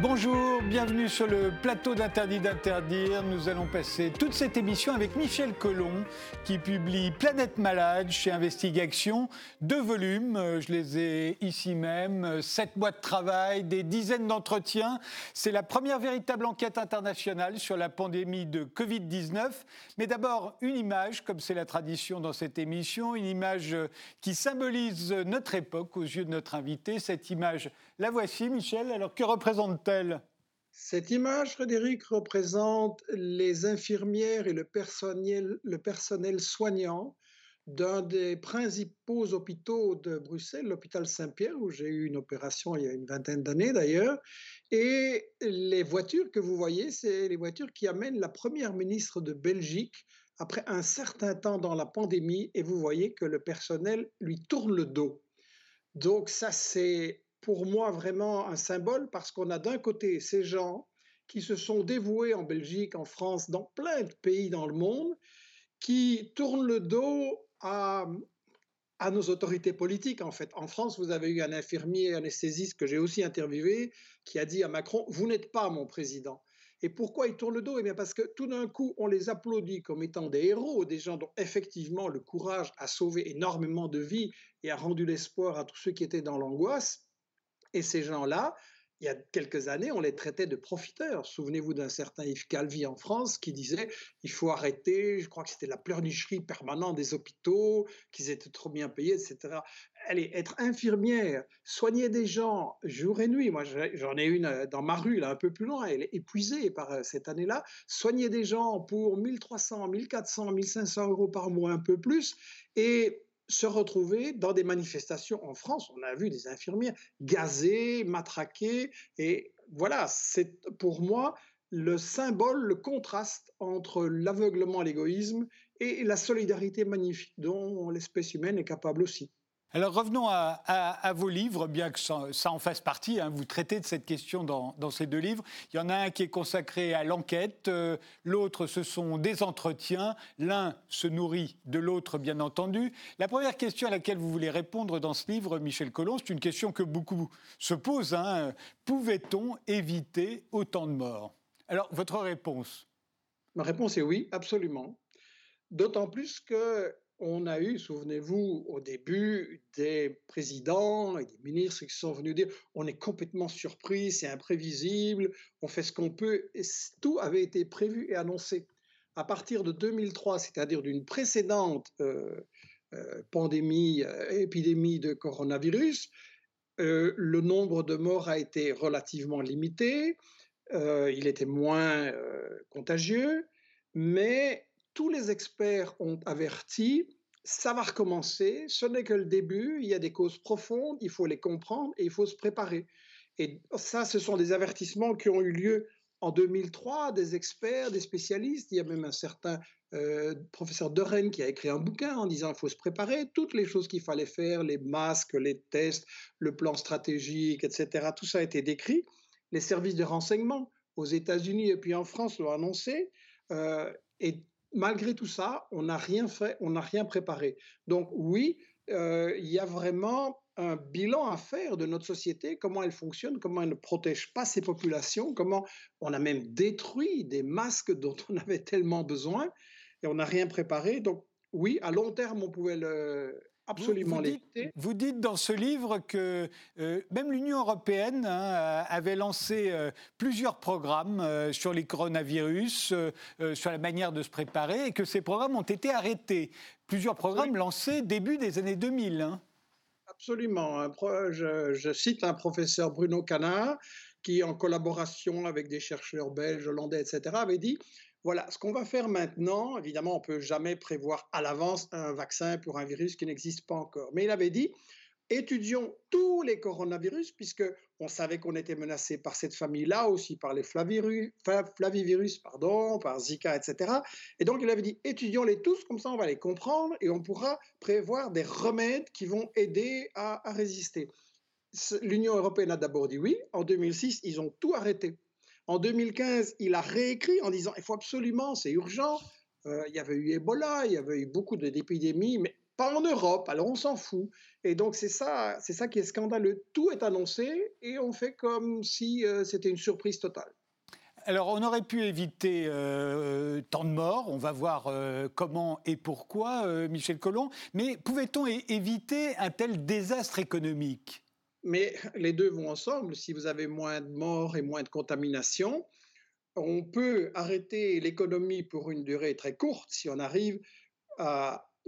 Bonjour, bienvenue sur le plateau d'Interdit d'interdire. Nous allons passer toute cette émission avec Michel Collomb qui publie Planète Malade chez Investigation. Deux volumes, euh, je les ai ici même, sept mois de travail, des dizaines d'entretiens. C'est la première véritable enquête internationale sur la pandémie de Covid-19. Mais d'abord, une image, comme c'est la tradition dans cette émission, une image qui symbolise notre époque aux yeux de notre invité. Cette image, la voici, Michel. Alors que représente-t-elle? Cette image, Frédéric, représente les infirmières et le personnel, soignant d'un des principaux hôpitaux de Bruxelles, l'hôpital Saint-Pierre, où j'ai eu une opération il y a une vingtaine d'années d'ailleurs. Et les voitures que vous voyez, c'est les voitures qui amènent la première ministre de Belgique après un certain temps dans la pandémie. Et vous voyez que le personnel lui tourne le dos. Donc ça, c'est pour moi vraiment un symbole parce qu'on a d'un côté ces gens qui se sont dévoués en Belgique, en France, dans plein de pays dans le monde, qui tournent le dos à, nos autorités politiques, en fait. En France, vous avez eu un infirmier anesthésiste que j'ai aussi interviewé qui a dit à Macron, vous n'êtes pas mon président. Et pourquoi il tourne le dos? Eh bien parce que tout d'un coup, on les applaudit comme étant des héros, des gens dont effectivement le courage a sauvé énormément de vies et a rendu l'espoir à tous ceux qui étaient dans l'angoisse. Et ces gens-là, il y a quelques années, on les traitait de profiteurs. Souvenez-vous d'un certain Yves Calvi en France qui disait il faut arrêter, je crois que c'était la pleurnicherie permanente des hôpitaux, qu'ils étaient trop bien payés, etc. Allez, être infirmière, soigner des gens jour et nuit. Moi, j'en ai une euh, dans ma rue, là, un peu plus loin, elle est épuisée par euh, cette année-là. Soigner des gens pour 1300, 1400, 1500 euros par mois, un peu plus. Et se retrouver dans des manifestations en France. On a vu des infirmières gazées, matraquées. Et voilà, c'est pour moi le symbole, le contraste entre l'aveuglement, l'égoïsme et la solidarité magnifique dont l'espèce humaine est capable aussi. Alors revenons à, vos livres, bien que ça, en fasse partie. Hein. vous traitez de cette question dans, ces deux livres. Il y en a un qui est consacré à l'enquête, euh, l'autre ce sont des entretiens. L'un se nourrit de l'autre, bien entendu. La première question à laquelle vous voulez répondre dans ce livre, Michel Collomb, c'est une question que beaucoup se posent. Hein. Pouvait-on éviter autant de morts? Alors votre réponse? Ma réponse est oui, absolument. D'autant plus que on a eu, souvenez-vous, au début, des présidents et des ministres qui sont venus dire on est complètement surpris, c'est imprévisible, on fait ce qu'on peut. Et tout avait été prévu et annoncé. À partir de 2003, c'est-à-dire d'une précédente euh, euh, pandémie, euh, épidémie de coronavirus, le nombre de morts a été relativement limité, il était moins contagieux, mais tous les experts ont averti, ça va recommencer, ce n'est que le début, il y a des causes profondes, il faut les comprendre et il faut se préparer. Et ça, ce sont des avertissements qui ont eu lieu en 2003, des experts, des spécialistes. Il y a même un certain euh, professeur de Rennes qui a écrit un bouquin en disant qu'il faut se préparer, toutes les choses qu'il fallait faire, les masques, les tests, le plan stratégique, etc. Tout ça a été décrit. Les services de renseignement aux États-Unis et puis en France l'ont annoncé. Euh, malgré tout ça, on n'a rien fait, on n'a rien préparé. Donc oui, euh, il y a vraiment un bilan à faire de notre société, comment elle fonctionne, comment elle ne protège pas ses populations, comment on a même détruit des masques dont on avait tellement besoin et on n'a rien préparé. Donc oui, à long terme, on pouvait le, absolument vous, dites, vous dites dans ce livre que euh, même l'Union européenne hein, avait lancé euh, plusieurs programmes euh, sur les coronavirus, sur la manière de se préparer, et que ces programmes ont été arrêtés. Plusieurs programmes lancés début des années 2000. Hein. Absolument. Je, je, cite un professeur Bruno Canard qui, en collaboration avec des chercheurs belges, hollandais, etc., avait dit voilà, ce qu'on va faire maintenant, évidemment, on ne peut jamais prévoir à l'avance un vaccin pour un virus qui n'existe pas encore. Mais il avait dit, étudions tous les coronavirus, puisque on savait qu'on était menacé par cette famille-là, aussi par les flavivirus, flavivirus, pardon, par Zika, etc. Et donc il avait dit, étudions-les tous, comme ça on va les comprendre et on pourra prévoir des remèdes qui vont aider à résister. L'Union européenne a d'abord dit oui. En 2006, ils ont tout arrêté. En 2015, il a réécrit en disant il faut absolument, c'est urgent. Euh, il y avait eu Ebola, il y avait eu beaucoup d'épidémies, mais pas en Europe, alors on s'en fout. Et donc c'est ça, c'est ça qui est scandaleux. Tout est annoncé et on fait comme si euh, c'était une surprise totale. Alors, on aurait pu éviter euh, tant de morts. On va voir comment et pourquoi, Michel Collomb. Mais pouvait-on éviter un tel désastre économique? Mais les deux vont ensemble. Si vous avez moins de morts et moins de contamination, on peut arrêter l'économie pour une durée très courte si on arrive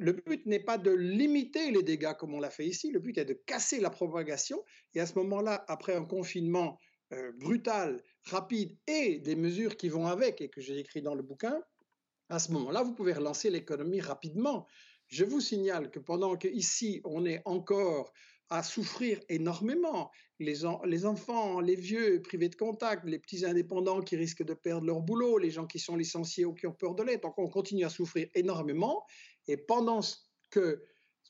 le but n'est pas de limiter les dégâts comme on l'a fait ici, le but est de casser la propagation. Et à ce moment-là, après un confinement euh, brutal, rapide et des mesures qui vont avec et que j'ai écrit dans le bouquin, à ce moment-là, vous pouvez relancer l'économie rapidement. Je vous signale que pendant qu'ici, on est encore à souffrir énormément, les, les, enfants, les vieux privés de contact, les petits indépendants qui risquent de perdre leur boulot, les gens qui sont licenciés ou qui ont peur de l'être, donc on continue à souffrir énormément. Et pendant, que,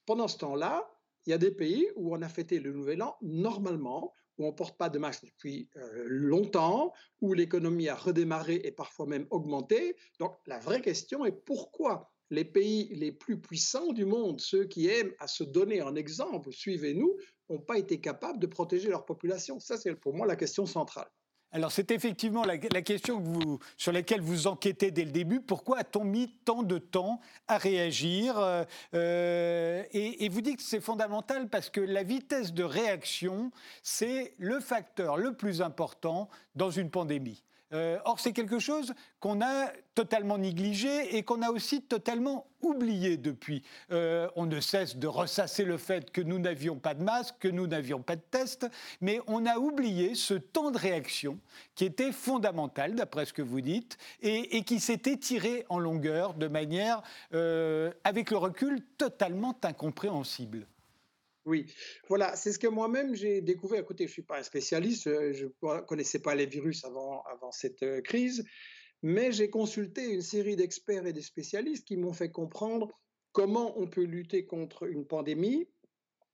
pendant ce temps-là, il y a des pays où on a fêté le Nouvel An normalement, où on ne porte pas de masque depuis euh, longtemps, où l'économie a redémarré et parfois même augmenté. Donc la vraie question est pourquoi les pays les plus puissants du monde, ceux qui aiment à se donner en exemple, suivez-nous, n'ont pas été capables de protéger leur population Ça, c'est pour moi la question centrale. Alors c'est effectivement la, question sur laquelle vous enquêtez dès le début. Pourquoi a-t-on mis tant de temps à réagir euh, euh, et, vous dites que c'est fondamental parce que la vitesse de réaction, c'est le facteur le plus important dans une pandémie. Euh, or, c'est quelque chose qu'on a totalement négligé et qu'on a aussi totalement oublié depuis. Euh, on ne cesse de ressasser le fait que nous n'avions pas de masque, que nous n'avions pas de test, mais on a oublié ce temps de réaction qui était fondamental, d'après ce que vous dites, et, qui s'est étiré en longueur de manière, euh, avec le recul, totalement incompréhensible. Oui, voilà, c'est ce que moi-même j'ai découvert. Écoutez, je ne suis pas un spécialiste, euh, je ne connaissais pas les virus avant, avant cette euh, crise, mais j'ai consulté une série d'experts et de spécialistes qui m'ont fait comprendre comment on peut lutter contre une pandémie.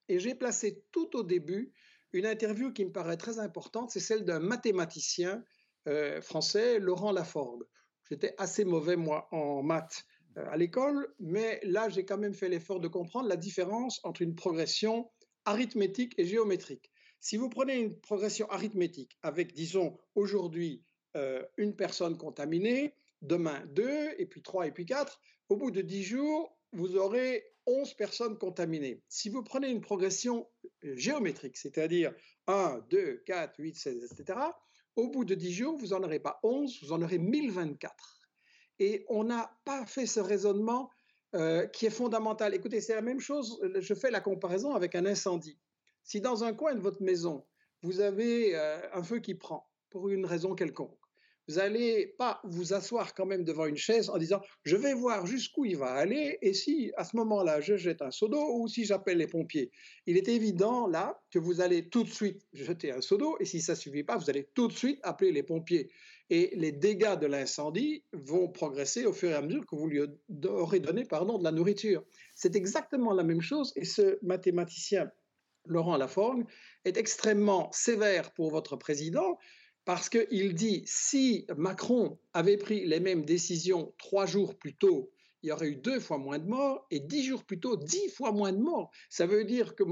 Et j'ai placé tout au début une interview qui me paraît très importante, c'est celle d'un mathématicien euh, français, Laurent Laforgue. J'étais assez mauvais, moi, en maths. Euh, à l'école, mais là, j'ai quand même fait l'effort de comprendre la différence entre une progression arithmétique et géométrique. Si vous prenez une progression arithmétique avec, disons, aujourd'hui, euh, une personne contaminée, demain deux, et puis trois, et puis quatre, au bout de dix jours, vous aurez onze personnes contaminées. Si vous prenez une progression euh, géométrique, c'est-à-dire 1, 2, 4, 8, 16, etc., au bout de dix jours, vous n'en aurez pas 11, vous en aurez 1024. Et on n'a pas fait ce raisonnement euh, qui est fondamental. Écoutez, c'est la même chose, je fais la comparaison avec un incendie. Si dans un coin de votre maison, vous avez euh, un feu qui prend, pour une raison quelconque, vous n'allez pas vous asseoir quand même devant une chaise en disant je vais voir jusqu'où il va aller et si à ce moment-là je jette un seau d'eau ou si j'appelle les pompiers. Il est évident là que vous allez tout de suite jeter un seau d'eau et si ça ne suffit pas, vous allez tout de suite appeler les pompiers et les dégâts de l'incendie vont progresser au fur et à mesure que vous lui aurez donné pardon, de la nourriture. C'est exactement la même chose et ce mathématicien, Laurent Laforgue, est extrêmement sévère pour votre président parce qu'il dit si Macron avait pris les mêmes décisions trois jours plus tôt, il y aurait eu deux fois moins de morts et dix jours plus tôt, dix fois moins de morts. Ça veut dire que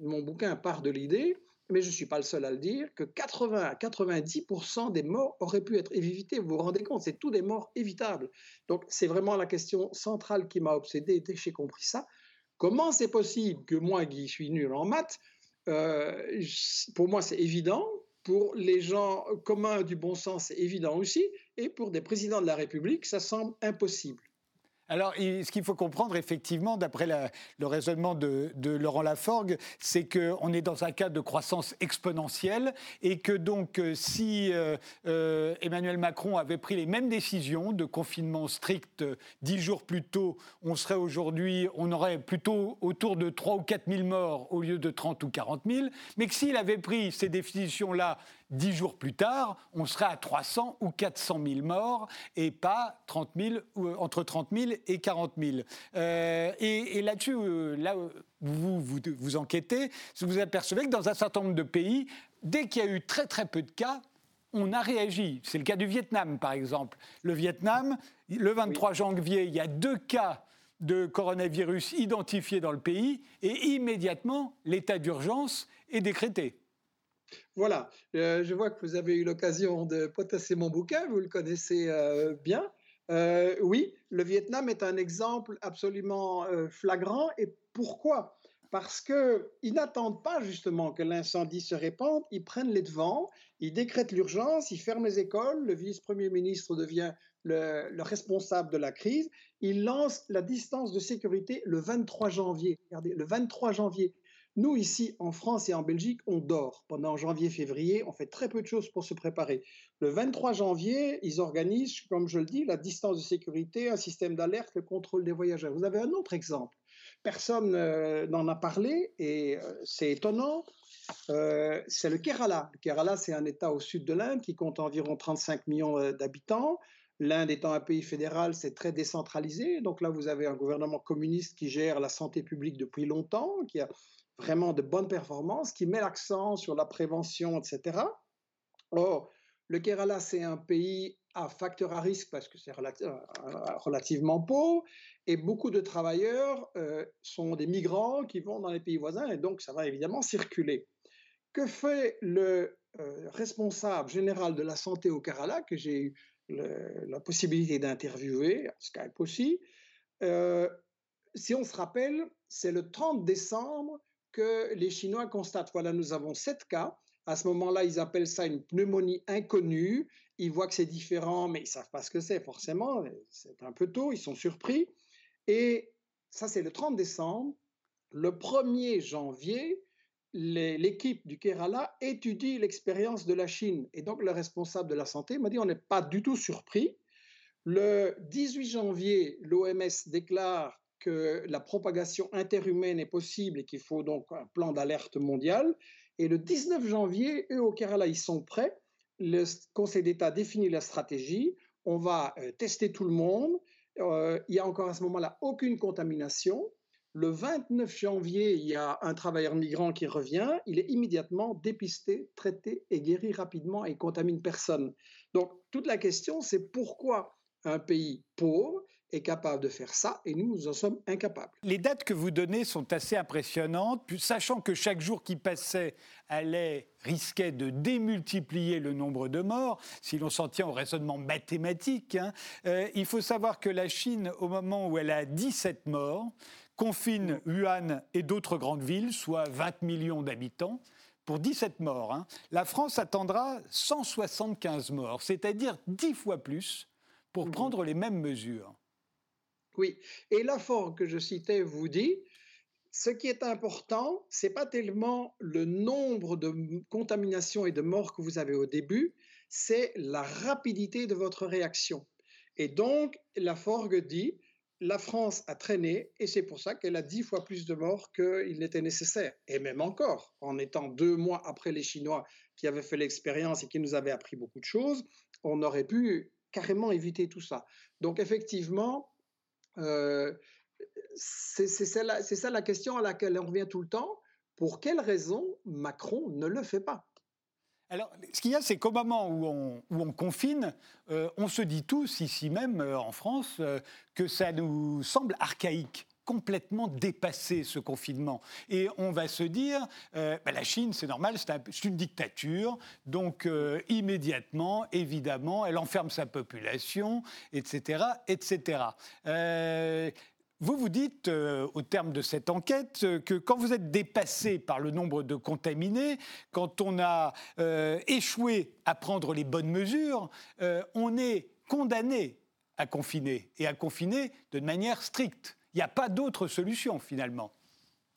mon bouquin part de l'idée mais je ne suis pas le seul à le dire, que 80 à 90% des morts auraient pu être évitées. Vous vous rendez compte, c'est tous des morts évitables. Donc c'est vraiment la question centrale qui m'a obsédé dès que j'ai compris ça. Comment c'est possible que moi, qui suis nul en maths, euh, pour moi c'est évident, pour les gens communs du bon sens c'est évident aussi, et pour des présidents de la République ça semble impossible. Alors, ce qu'il faut comprendre, effectivement, d'après le raisonnement de, Laurent Laforgue, c'est qu'on est dans un cas de croissance exponentielle et que donc, euh, si euh, euh, Emmanuel Macron avait pris les mêmes décisions de confinement strict dix jours plus tôt, on serait aujourd'hui, on aurait plutôt autour de 3 ou 4 000 morts au lieu de 30 ou 40 000, mais que s'il avait pris ces décisions-là dix jours plus tard, on serait à 300 ou 400 000 morts et pas 30 000, entre 30 000 et 40 000. Euh, et, là-dessus, euh, là, vous, vous, vous enquêtez, vous apercevez que dans un certain nombre de pays, dès qu'il y a eu très très peu de cas, on a réagi. C'est le cas du Vietnam, par exemple. Le Vietnam, le 23 janvier, il y a deux cas de coronavirus identifiés dans le pays et immédiatement l'état d'urgence est décrété. Voilà, euh, je vois que vous avez eu l'occasion de potasser mon bouquin, vous le connaissez euh, bien. Euh, oui, le Vietnam est un exemple absolument flagrant. Et pourquoi? Parce qu'ils n'attendent pas justement que l'incendie se répande, ils prennent les devants, ils décrètent l'urgence, ils ferment les écoles, le vice-premier ministre devient le, le, responsable de la crise, il lance la distance de sécurité le 23 janvier. Regardez, le 23 janvier. Nous, ici, en France et en Belgique, on dort. Pendant janvier-février, on fait très peu de choses pour se préparer. Le 23 janvier, ils organisent, comme je le dis, la distance de sécurité, un système d'alerte, le contrôle des voyageurs. Vous avez un autre exemple. Personne euh, n'en a parlé et euh, c'est étonnant. Euh, c'est le Kerala. Le Kerala, c'est un État au sud de l'Inde qui compte environ 35 millions d'habitants. L'Inde étant un pays fédéral, c'est très décentralisé. Donc là, vous avez un gouvernement communiste qui gère la santé publique depuis longtemps, qui a vraiment de bonnes performances, qui met l'accent sur la prévention, etc. Or, le Kerala, c'est un pays à facteur à risque parce que c'est euh, relativement pauvre et beaucoup de travailleurs euh, sont des migrants qui vont dans les pays voisins et donc ça va évidemment circuler. Que fait le euh, responsable général de la santé au Kerala, que j'ai eu la possibilité d'interviewer, Skype aussi Si on se rappelle, c'est le 30 décembre que les Chinois constatent, voilà, nous avons sept cas. À ce moment-là, ils appellent ça une pneumonie inconnue. Ils voient que c'est différent, mais ils ne savent pas ce que c'est, forcément. C'est un peu tôt, ils sont surpris. Et ça, c'est le 30 décembre. Le 1er janvier, l'équipe du Kerala étudie l'expérience de la Chine. Et donc, le responsable de la santé m'a dit on n'est pas du tout surpris. Le 18 janvier, l'OMS déclare que la propagation interhumaine est possible et qu'il faut donc un plan d'alerte mondial. Et le 19 janvier, eux au Kerala, ils sont prêts. Le Conseil d'État définit la stratégie. On va euh, tester tout le monde. Euh, il y a encore à ce moment-là aucune contamination. Le 29 janvier, il y a un travailleur migrant qui revient. Il est immédiatement dépisté, traité et guéri rapidement et contamine personne. Donc toute la question, c'est pourquoi un pays pauvre est capable de faire ça et nous, nous en sommes incapables. Les dates que vous donnez sont assez impressionnantes, sachant que chaque jour qui passait allait risquait de démultiplier le nombre de morts, si l'on s'en tient au raisonnement mathématique. Hein. Euh, il faut savoir que la Chine, au moment où elle a 17 morts, confine Wuhan et d'autres grandes villes, soit 20 millions d'habitants pour 17 morts. Hein. La France attendra 175 morts, c'est-à-dire 10 fois plus pour mmh prendre les mêmes mesures. Oui, et l'affaire que je citais vous dit, ce qui est important, c'est pas tellement le nombre de contaminations et de morts que vous avez au début, c'est la rapidité de votre réaction. Et donc, la Forgue dit, la France a traîné et c'est pour ça qu'elle a dix fois plus de morts qu'il n'était nécessaire. Et même encore, en étant deux mois après les Chinois qui avaient fait l'expérience et qui nous avaient appris beaucoup de choses, on aurait pu carrément éviter tout ça. Donc effectivement, euh, c'est ça, la question à laquelle on revient tout le temps. Pour quelle raison Macron ne le fait pas? Alors, ce qu'il y a, c'est qu'au moment où on, où on confine, euh, on se dit tous, ici même euh, en France, que ça nous semble archaïque complètement dépassé ce confinement. Et on va se dire, euh, bah, la Chine, c'est normal, c'est une dictature, donc euh, immédiatement, évidemment, elle enferme sa population, etc., etc. Euh, vous vous dites, au terme de cette enquête, que quand vous êtes dépassé par le nombre de contaminés, quand on a échoué à prendre les bonnes mesures, on est condamné à confiner, et à confiner de manière stricte. Il n'y a pas d'autre solution finalement.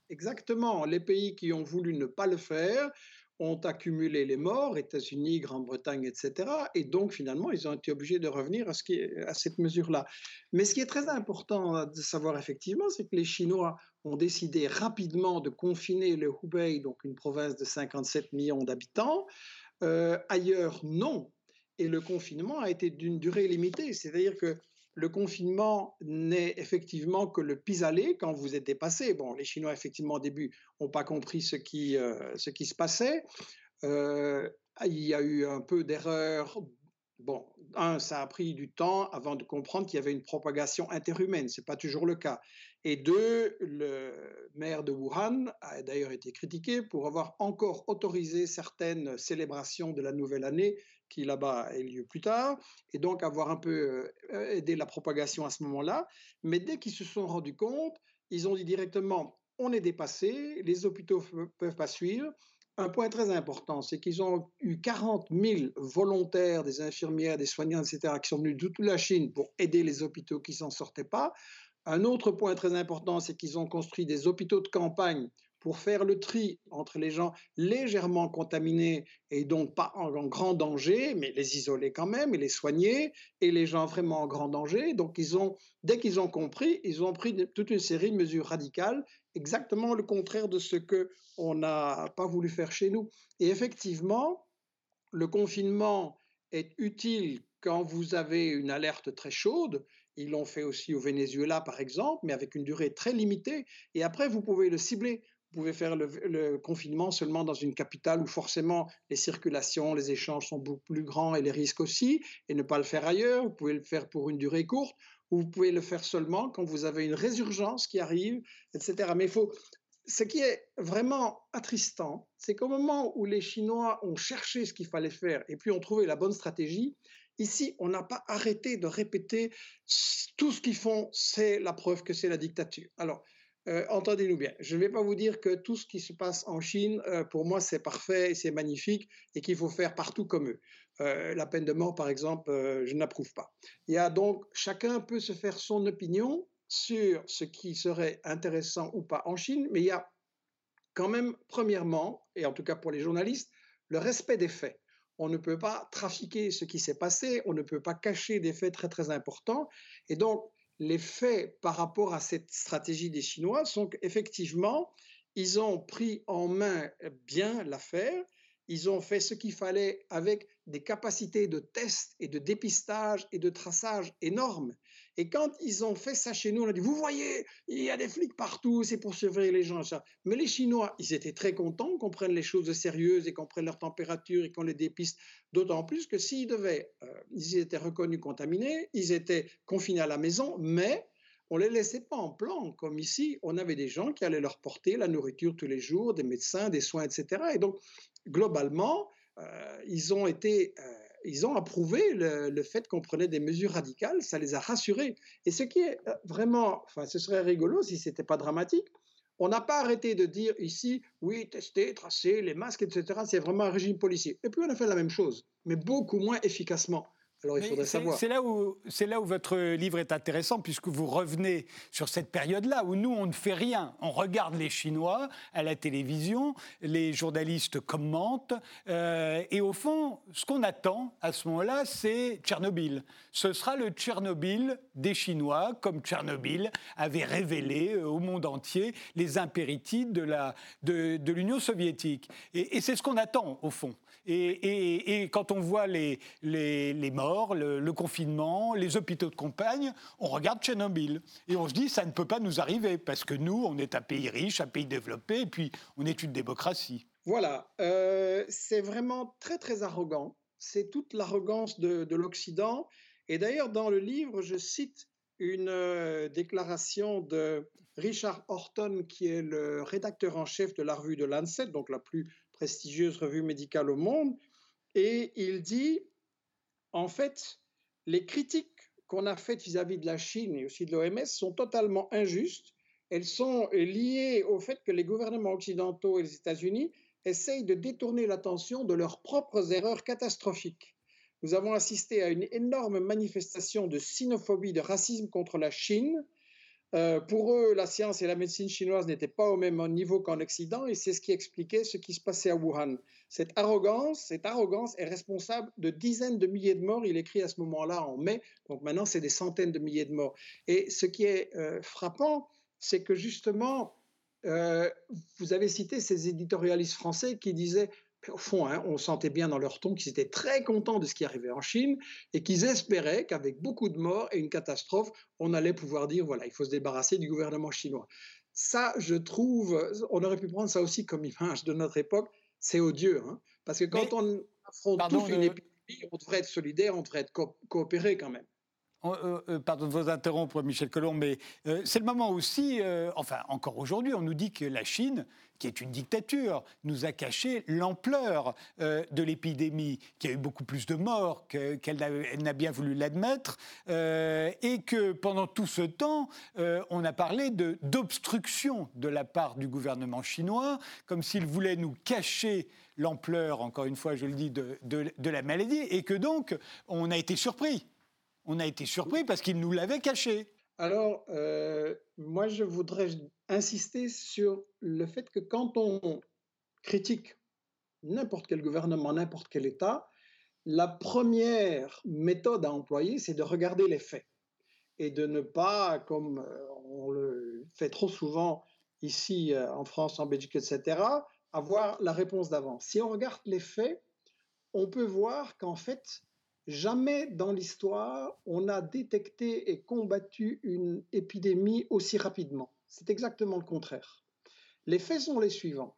Exactement. Les pays qui ont voulu ne pas le faire ont accumulé les morts, États-Unis, Grande-Bretagne, etc. Et donc, finalement, ils ont été obligés de revenir à, cette mesure-là. Mais ce qui est très important de savoir effectivement, c'est que les Chinois ont décidé rapidement de confiner le Hubei, donc une province de 57 millions d'habitants. Euh, ailleurs, non. Et le confinement a été d'une durée limitée. C'est-à-dire que le confinement n'est effectivement que le pis-aller quand vous êtes dépassé. Bon, les Chinois, effectivement, au début, n'ont pas compris ce qui, euh, se passait. Euh, il y a eu un peu d'erreur Bon, un, ça a pris du temps avant de comprendre qu'il y avait une propagation interhumaine. Ce n'est pas toujours le cas. Et deux, le maire de Wuhan a d'ailleurs été critiqué pour avoir encore autorisé certaines célébrations de la nouvelle année qui là-bas ait lieu plus tard, et donc avoir un peu euh, aidé la propagation à ce moment-là. Mais dès qu'ils se sont rendus compte, ils ont dit directement, on est dépassé, les hôpitaux ne peuvent pas suivre, un point très important, c'est qu'ils ont eu 40 000 volontaires, des infirmières, des soignants, etc., qui sont venus de toute la Chine pour aider les hôpitaux qui s'en sortaient pas. Un autre point très important, c'est qu'ils ont construit des hôpitaux de campagne pour faire le tri entre les gens légèrement contaminés et donc pas en, grand danger, mais les isoler quand même et les soigner, et les gens vraiment en grand danger. Donc dès qu'ils ont compris, ils ont pris toute une série de mesures radicales exactement le contraire de ce que on n'a pas voulu faire chez nous. Et effectivement, le confinement est utile quand vous avez une alerte très chaude. Ils l'ont fait aussi au Venezuela, par exemple, mais avec une durée très limitée. Et après, vous pouvez le cibler. Vous pouvez faire le, le, confinement seulement dans une capitale où forcément les circulations, les échanges sont beaucoup plus grands et les risques aussi, et ne pas le faire ailleurs. Vous pouvez le faire pour une durée courte ou vous pouvez le faire seulement quand vous avez une résurgence qui arrive, etc. Mais il faut, ce qui est vraiment attristant, c'est qu'au moment où les Chinois ont cherché ce qu'il fallait faire et puis ont trouvé la bonne stratégie, ici, on n'a pas arrêté de répéter tout ce qu'ils font, c'est la preuve que c'est la dictature. Alors, euh, entendez-nous bien, je ne vais pas vous dire que tout ce qui se passe en Chine, euh, pour moi, c'est parfait, c'est magnifique et qu'il faut faire partout comme eux. Euh, la peine de mort, par exemple, je n'approuve pas. Il y a donc, chacun peut se faire son opinion sur ce qui serait intéressant ou pas en Chine, mais il y a quand même, premièrement, et en tout cas pour les journalistes, le respect des faits. On ne peut pas trafiquer ce qui s'est passé, on ne peut pas cacher des faits très très importants. Et donc, les faits par rapport à cette stratégie des Chinois sont qu'effectivement, ils ont pris en main bien l'affaire, ils ont fait ce qu'il fallait avec des capacités de test et de dépistage et de traçage énormes. Et quand ils ont fait ça chez nous, on a dit, vous voyez, il y a des flics partout, c'est pour surveiller les gens. Ça. Mais les Chinois, ils étaient très contents qu'on prenne les choses sérieuses et qu'on prenne leur température et qu'on les dépiste. D'autant plus que s'ils devaient, euh, ils étaient reconnus contaminés, ils étaient confinés à la maison, mais on les laissait pas en plan, comme ici, on avait des gens qui allaient leur porter la nourriture tous les jours, des médecins, des soins, etc. Et donc, globalement, euh, ils ont été... Euh, ils ont approuvé le, fait qu'on prenait des mesures radicales, ça les a rassurés. Et ce qui est euh, vraiment, enfin, ce serait rigolo si ce n'était pas dramatique, on n'a pas arrêté de dire ici, oui, tester, tracer, les masques, etc. C'est vraiment un régime policier. Et puis on a fait la même chose, mais beaucoup moins efficacement. Alors il faudrait savoir. C'est là, où, là où votre livre est intéressant, puisque vous revenez sur cette période-là où nous, on ne fait rien. On regarde les Chinois à la télévision, les journalistes commentent, euh, et au fond, ce qu'on attend à ce moment-là, c'est Tchernobyl. Ce sera le Tchernobyl des Chinois, comme Tchernobyl avait révélé euh, au monde entier les impéritives de l'Union de, soviétique. Et, et c'est ce qu'on attend, au fond. Et, quand on voit les, morts, le, confinement, les hôpitaux de campagne, on regarde Tchernobyl. Et on se dit, ça ne peut pas nous arriver, parce que nous, on est un pays riche, un pays développé, et puis on est une démocratie. Voilà, euh, c'est vraiment très très arrogant. C'est toute l'arrogance de, l'Occident. Et d'ailleurs, dans le livre, je cite une euh, déclaration de Richard Horton, qui est le rédacteur en chef de la revue de Lancet, donc la plus prestigieuse revue médicale au monde, et il dit, en fait, les critiques qu'on a faites vis-à-vis de la Chine et aussi de l'OMS sont totalement injustes. Elles sont liées au fait que les gouvernements occidentaux et les États-Unis essayent de détourner l'attention de leurs propres erreurs catastrophiques. Nous avons assisté à une énorme manifestation de sinophobie, de racisme contre la Chine, euh, pour eux, la science et la médecine chinoise n'étaient pas au même niveau qu'en Occident, et c'est ce qui expliquait ce qui se passait à Wuhan. Cette arrogance, cette arrogance est responsable de dizaines de milliers de morts. Il écrit à ce moment-là en mai, donc maintenant c'est des centaines de milliers de morts. Et ce qui est euh, frappant, c'est que justement, euh, vous avez cité ces éditorialistes français qui disaient au fond, hein, on sentait bien dans leur ton qu'ils étaient très contents de ce qui arrivait en Chine et qu'ils espéraient qu'avec beaucoup de morts et une catastrophe, on allait pouvoir dire, voilà, il faut se débarrasser du gouvernement chinois. Ça, je trouve, on aurait pu prendre ça aussi comme image de notre époque, c'est odieux, hein, parce que quand on affronte tous une épidémie on devrait être solidaire, on devrait être coopérer quand même. Euh, euh, pardon de vous interrompre, Michel Colomb, mais euh, c'est le moment aussi, enfin encore aujourd'hui, on nous dit que la Chine, qui est une dictature, nous a caché l'ampleur de l'épidémie, qui a eu beaucoup plus de morts qu'elle n'a bien voulu l'admettre, et que pendant tout ce temps, on a parlé d'obstruction de, la part du gouvernement chinois, comme s'il voulait nous cacher l'ampleur, encore une fois, je le dis, de la maladie, et que donc on a été surpris on a été surpris parce qu'il nous l'avait caché. Alors, euh, moi, je voudrais insister sur le fait que quand on critique n'importe quel gouvernement, n'importe quel État, la première méthode à employer, c'est de regarder les faits et de ne pas, comme euh, on le fait trop souvent ici euh, en France, en Belgique, etc., avoir la réponse d'avance. Si on regarde les faits, on peut voir qu'en fait, Jamais dans l'histoire on a détecté et combattu une épidémie aussi rapidement. C'est exactement le contraire. Les faits sont les suivants.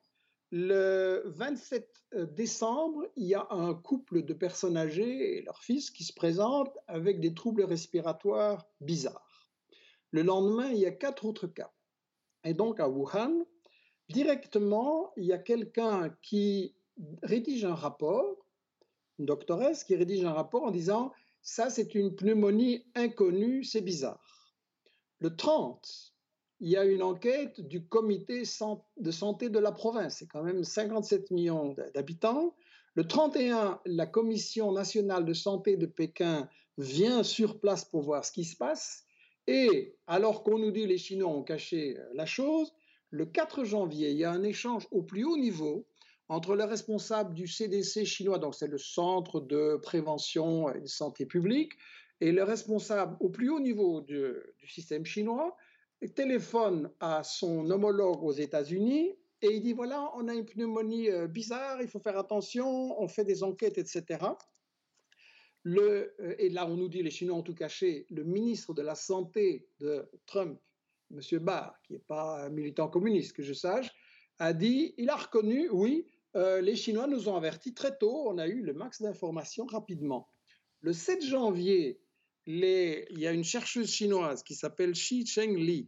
Le 27 euh, décembre, il y a un couple de personnes âgées et leur fils qui se présentent avec des troubles respiratoires bizarres. Le lendemain, il y a quatre autres cas. Et donc à Wuhan, directement, il y a quelqu'un qui rédige un rapport une doctoresse qui rédige un rapport en disant ça c'est une pneumonie inconnue, c'est bizarre. Le 30, il y a une enquête du comité de santé de la province, c'est quand même 57 millions d'habitants. Le 31, la commission nationale de santé de Pékin vient sur place pour voir ce qui se passe. Et alors qu'on nous dit les Chinois ont caché euh, la chose, le 4 janvier, il y a un échange au plus haut niveau entre le responsable du CDC chinois, donc c'est le Centre de prévention et de santé publique, et le responsable au plus haut niveau du, système chinois, téléphone à son homologue aux États-Unis et il dit voilà, on a une pneumonie euh, bizarre, il faut faire attention, on fait des enquêtes, etc. Euh, et là, on nous dit les Chinois ont tout caché. Le ministre de la Santé de Trump, M. Barr, qui n'est pas un militant communiste, que je sache, a dit il a reconnu, oui, euh, les Chinois nous ont avertis très tôt, on a eu le max d'informations rapidement. Le 7 janvier, il y a une chercheuse chinoise qui s'appelle Xi Cheng Li,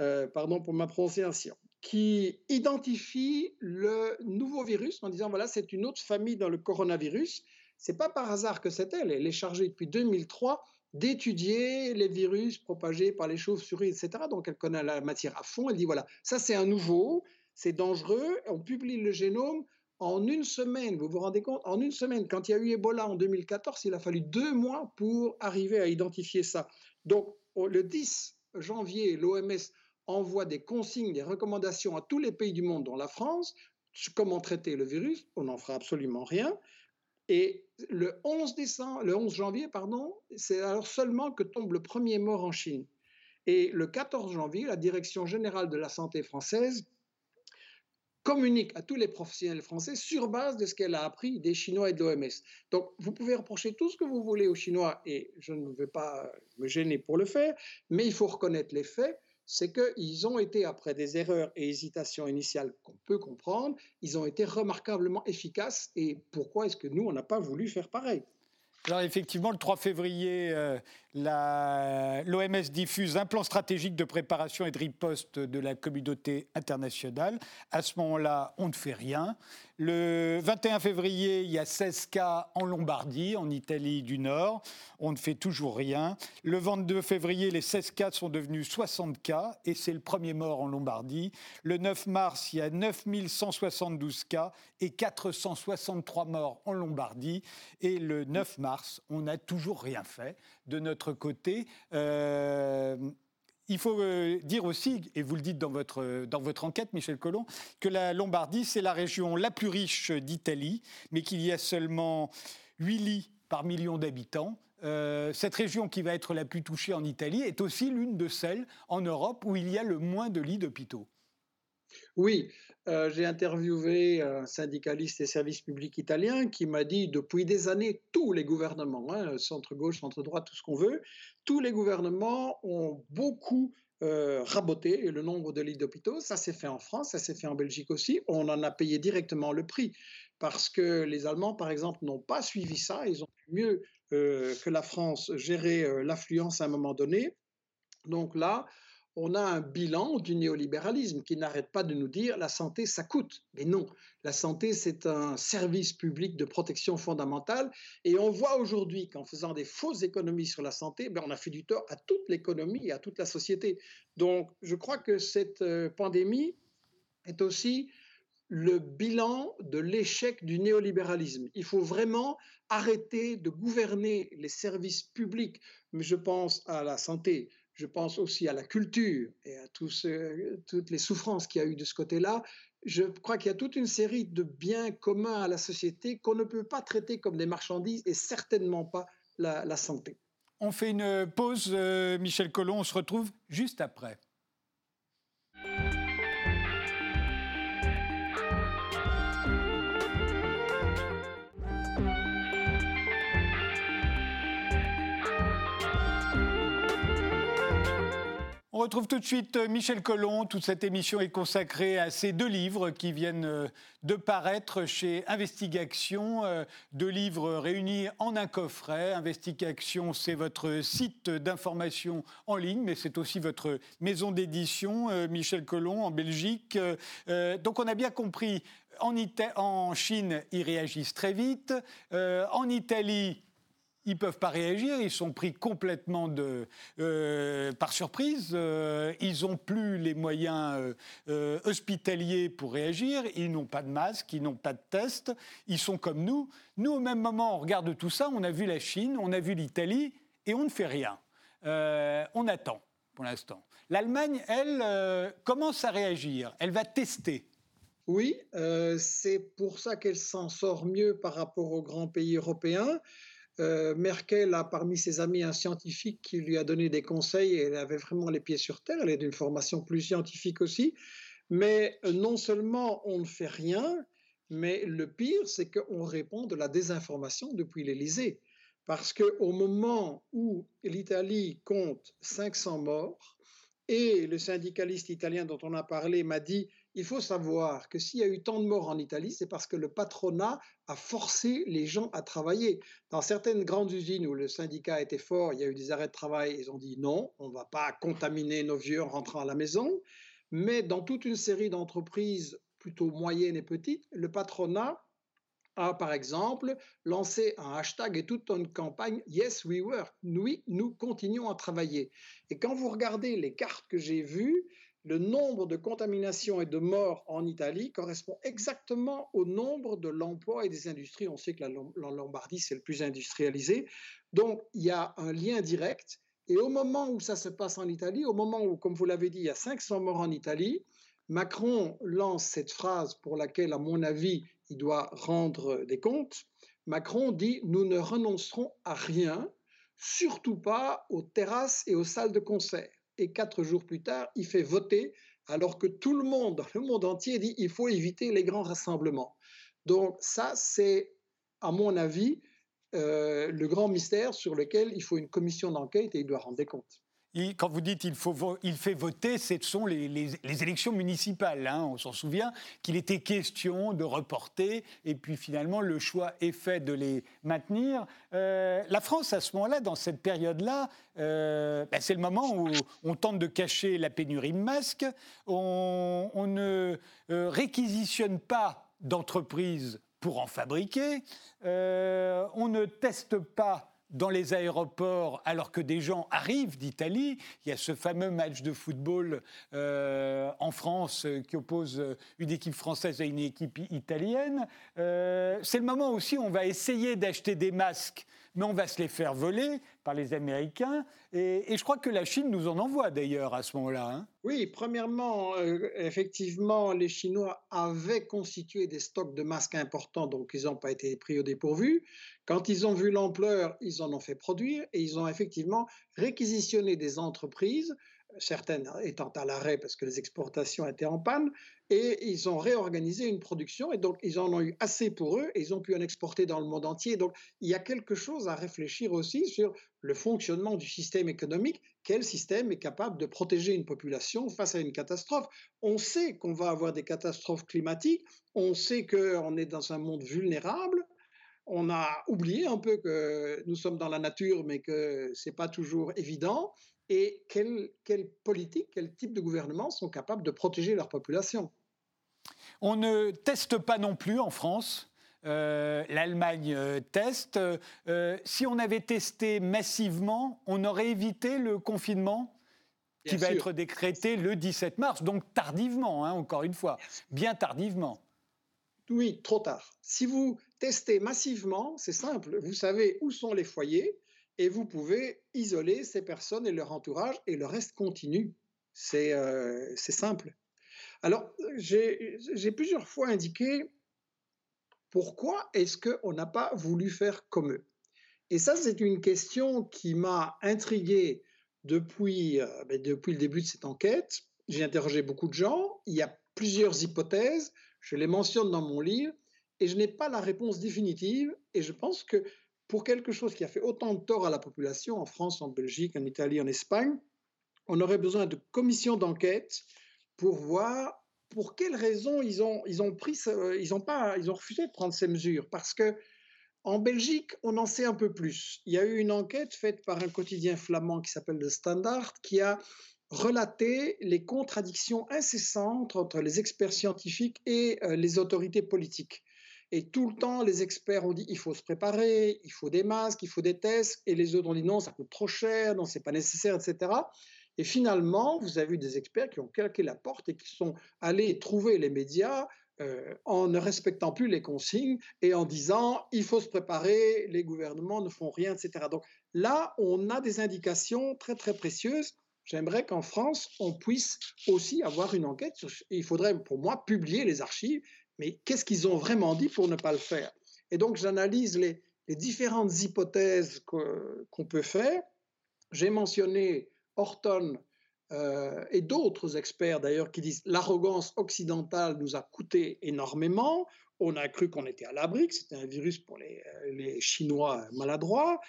euh, pardon pour ma prononciation, qui identifie le nouveau virus en disant voilà, c'est une autre famille dans le coronavirus. C'est pas par hasard que c'est elle. Elle est chargée depuis 2003 d'étudier les virus propagés par les chauves-souris, etc. Donc elle connaît la matière à fond. Elle dit voilà, ça c'est un nouveau, c'est dangereux. On publie le génome en une semaine, vous vous rendez compte, en une semaine, quand il y a eu Ebola en 2014, il a fallu deux mois pour arriver à identifier ça. Donc, le 10 janvier, l'OMS envoie des consignes, des recommandations à tous les pays du monde, dont la France, comment traiter le virus. On n'en fera absolument rien. Et le 11, décembre, le 11 janvier, pardon, c'est alors seulement que tombe le premier mort en Chine. Et le 14 janvier, la Direction générale de la santé française communique à tous les professionnels français sur base de ce qu'elle a appris des Chinois et de l'OMS. Donc, vous pouvez reprocher tout ce que vous voulez aux Chinois, et je ne vais pas me gêner pour le faire, mais il faut reconnaître les faits, c'est qu'ils ont été, après des erreurs et hésitations initiales qu'on peut comprendre, ils ont été remarquablement efficaces, et pourquoi est-ce que nous, on n'a pas voulu faire pareil? Alors effectivement, le 3 février, euh, l'OMS diffuse un plan stratégique de préparation et de riposte de la communauté internationale. À ce moment-là, on ne fait rien. Le 21 février, il y a 16 cas en Lombardie, en Italie du Nord. On ne fait toujours rien. Le 22 février, les 16 cas sont devenus 60 cas et c'est le premier mort en Lombardie. Le 9 mars, il y a 9172 cas et 463 morts en Lombardie. Et le 9 mars, on n'a toujours rien fait de notre côté. Euh, il faut euh, dire aussi, et vous le dites dans votre, dans votre enquête, Michel Collomb, que la Lombardie, c'est la région la plus riche d'Italie, mais qu'il y a seulement 8 lits par million d'habitants. Euh, cette région qui va être la plus touchée en Italie est aussi l'une de celles en Europe où il y a le moins de lits d'hôpitaux. Oui, euh, j'ai interviewé un syndicaliste des services publics italien qui m'a dit depuis des années, tous les gouvernements, hein, centre-gauche, centre-droite, tout ce qu'on veut, tous les gouvernements ont beaucoup euh, raboté le nombre de lits d'hôpitaux. Ça s'est fait en France, ça s'est fait en Belgique aussi. On en a payé directement le prix. parce que les Allemands, par exemple, n'ont pas suivi ça. Ils ont mieux que la France gérer l'affluence à un moment donné. Donc là, on a un bilan du néolibéralisme qui n'arrête pas de nous dire la santé, ça coûte. Mais non, la santé, c'est un service public de protection fondamentale. Et on voit aujourd'hui qu'en faisant des fausses économies sur la santé, ben, on a fait du tort à toute l'économie et à toute la société. Donc, je crois que cette euh, pandémie est aussi le bilan de l'échec du néolibéralisme. Il faut vraiment arrêter de gouverner les services publics, mais je pense à la santé, je pense aussi à la culture et à toutes les souffrances qu'il y a eu de ce côté-là. Je crois qu'il y a toute une série de biens communs à la société qu'on ne peut pas traiter comme des marchandises et certainement pas la, santé. On fait une pause, euh, Michel Collomb, on se retrouve juste après. On retrouve tout de suite euh, Michel Collomb. Toute cette émission est consacrée à ces deux livres qui viennent euh, de paraître chez Investigation. Euh, deux livres réunis en un coffret. Investigation, c'est votre site d'information en ligne, mais c'est aussi votre maison d'édition, Michel Collomb, en Belgique. Donc on a bien compris, en, en Chine, ils réagissent très vite. En Italie, ils ne peuvent pas réagir, ils sont pris complètement de, euh, par surprise, euh, ils n'ont plus les moyens euh, hospitaliers pour réagir, ils n'ont pas de masque, ils n'ont pas de test, ils sont comme nous. Nous, au même moment, on regarde tout ça, on a vu la Chine, on a vu l'Italie, et on ne fait rien. on attend pour l'instant. L'Allemagne, elle, commence à réagir, elle va tester. Oui, c'est pour ça qu'elle s'en sort mieux par rapport aux grands pays européens. Euh, Merkel a parmi ses amis un scientifique qui lui a donné des conseils et elle avait vraiment les pieds sur terre. Elle est d'une formation plus scientifique aussi. Mais euh, non seulement on ne fait rien, mais le pire, c'est qu'on répond de la désinformation depuis l'Élysée. Parce qu'au moment où l'Italie compte 500 morts, et le syndicaliste italien dont on a parlé m'a dit il faut savoir que s'il y a eu tant de morts en Italie, c'est parce que le patronat a forcé les gens à travailler. Dans certaines grandes usines où le syndicat était fort, il y a eu des arrêts de travail, ils ont dit non, on ne va pas contaminer nos vieux en rentrant à la maison. Mais dans toute une série d'entreprises plutôt moyennes et petites, le patronat a, par exemple, lancé un hashtag et toute une campagne Yes, we work. Oui, nous continuons à travailler. Et quand vous regardez les cartes que j'ai vues, le nombre de contaminations et de morts en Italie correspond exactement au nombre de l'emploi et des industries. On sait que la, Lombardie, c'est le plus industrialisé. Donc, il y a un lien direct. Et au moment où ça se passe en Italie, au moment où, comme vous l'avez dit, il y a 500 morts en Italie, Macron lance cette phrase pour laquelle, à mon avis, il doit rendre des comptes. Macron dit Nous ne renoncerons à rien, surtout pas aux terrasses et aux salles de concert et quatre jours plus tard, il fait voter alors que tout le monde le monde entier dit il faut éviter les grands rassemblements. Donc ça, c'est, à mon avis, euh, le grand mystère sur lequel il faut une commission d'enquête et il doit rendre des comptes quand vous dites il, faut il fait voter, ce sont les, élections municipales. Hein. On s'en souvient qu'il était question de reporter, et puis finalement le choix est fait de les maintenir. Euh, la France, à ce moment-là, dans cette période-là, euh, ben, c'est le moment où on tente de cacher la pénurie de masques, on, ne euh, réquisitionne pas d'entreprises pour en fabriquer, on ne teste pas dans les aéroports alors que des gens arrivent d'Italie. Il y a ce fameux match de football euh, en France euh, qui oppose euh, une équipe française à une équipe italienne. c'est le moment aussi où on va essayer d'acheter des masques mais on va se les faire voler par les Américains. Et, je crois que la Chine nous en envoie d'ailleurs à ce moment-là. Hein. Oui, premièrement, euh, effectivement, les Chinois avaient constitué des stocks de masques importants, donc ils n'ont pas été pris au dépourvu. Quand ils ont vu l'ampleur, ils en ont fait produire et ils ont effectivement réquisitionné des entreprises certaines étant à l'arrêt parce que les exportations étaient en panne, et ils ont réorganisé une production, et donc ils en ont eu assez pour eux, et ils ont pu en exporter dans le monde entier. Donc il y a quelque chose à réfléchir aussi sur le fonctionnement du système économique. Quel système est capable de protéger une population face à une catastrophe? On sait qu'on va avoir des catastrophes climatiques, on sait qu'on est dans un monde vulnérable, on a oublié un peu que nous sommes dans la nature, mais que ce n'est pas toujours évident et quelles, politiques, quel type de gouvernement sont capables de protéger leur population? On ne teste pas non plus en France. Euh, L'Allemagne euh, teste. Euh, si on avait testé massivement, on aurait évité le confinement qui va être décrété le 17 mars, donc tardivement, hein, encore une fois, bien tardivement. Oui, trop tard. Si vous testez massivement, c'est simple, vous savez où sont les foyers, et vous pouvez isoler ces personnes et leur entourage et le reste continue. C'est euh, simple. Alors, j'ai plusieurs fois indiqué pourquoi est-ce qu'on n'a pas voulu faire comme eux. Et ça, c'est une question qui m'a intrigué depuis, euh, ben, depuis le début de cette enquête. J'ai interrogé beaucoup de gens. Il y a plusieurs hypothèses. Je les mentionne dans mon livre et je n'ai pas la réponse définitive. Et je pense que pour quelque chose qui a fait autant de tort à la population, en France, en Belgique, en Italie, en Espagne, on aurait besoin de commissions d'enquête pour voir pour quelles raisons ils ont, ils ont, pris ils ont, pas, ils ont refusé de prendre ces mesures. Parce que en Belgique, on en sait un peu plus. Il y a eu une enquête faite par un quotidien flamand qui s'appelle Le Standard, qui a relaté les contradictions incessantes entre les experts scientifiques et euh, les autorités politiques. Et tout le temps, les experts ont dit il faut se préparer, il faut des masques, il faut des tests, et les autres ont dit non, ça coûte trop cher, non, c'est pas nécessaire, etc. Et finalement, vous avez eu des experts qui ont claqué la porte et qui sont allés trouver les médias euh, en ne respectant plus les consignes et en disant il faut se préparer, les gouvernements ne font rien, etc. Donc là, on a des indications très très précieuses. J'aimerais qu'en France, on puisse aussi avoir une enquête. il faudrait, pour moi, publier les archives mais qu'est-ce qu'ils ont vraiment dit pour ne pas le faire? Et donc j'analyse les, différentes hypothèses qu'on peut faire. J'ai mentionné Horton euh, et d'autres experts d'ailleurs qui disent l'arrogance occidentale nous a coûté énormément. On a cru qu'on était à l'abri, que c'était un virus pour les, les, Chinois maladroits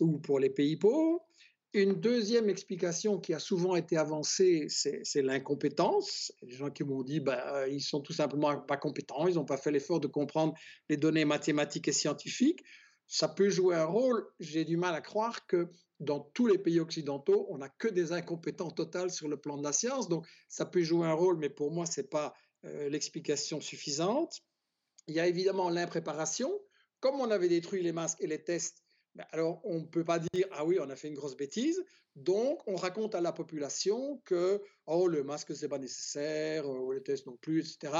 ou pour les pays pauvres. Une deuxième explication qui a souvent été avancée, c'est l'incompétence. Les gens qui m'ont dit, bah, ils sont tout simplement pas compétents, ils n'ont pas fait l'effort de comprendre les données mathématiques et scientifiques. Ça peut jouer un rôle. J'ai du mal à croire que dans tous les pays occidentaux, on n'a que des incompétents totales sur le plan de la science. Donc, ça peut jouer un rôle, mais pour moi, ce n'est pas euh, l'explication suffisante. Il y a évidemment l'impréparation. Comme on avait détruit les masques et les tests, ben, alors on ne peut pas dire ah oui on a fait une grosse bêtise. Donc on raconte à la population que oh le masque c'est pas nécessaire euh, ou les tests non plus etc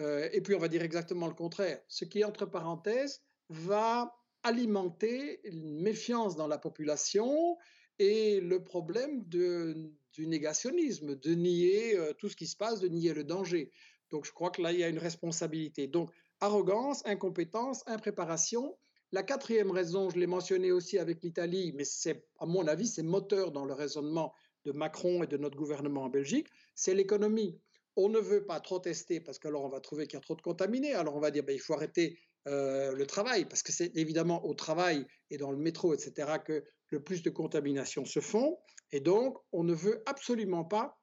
euh, et puis on va dire exactement le contraire. Ce qui entre parenthèses va alimenter une méfiance dans la population et le problème du négationnisme de nier euh, tout ce qui se passe de nier le danger. Donc je crois que là il y a une responsabilité. Donc arrogance incompétence impréparation la quatrième raison, je l'ai mentionné aussi avec l'Italie, mais c'est, à mon avis, c'est moteur dans le raisonnement de Macron et de notre gouvernement en Belgique, c'est l'économie. On ne veut pas trop tester parce qu'alors on va trouver qu'il y a trop de contaminés. Alors on va dire ben, il faut arrêter euh, le travail parce que c'est évidemment au travail et dans le métro, etc., que le plus de contaminations se font. Et donc on ne veut absolument pas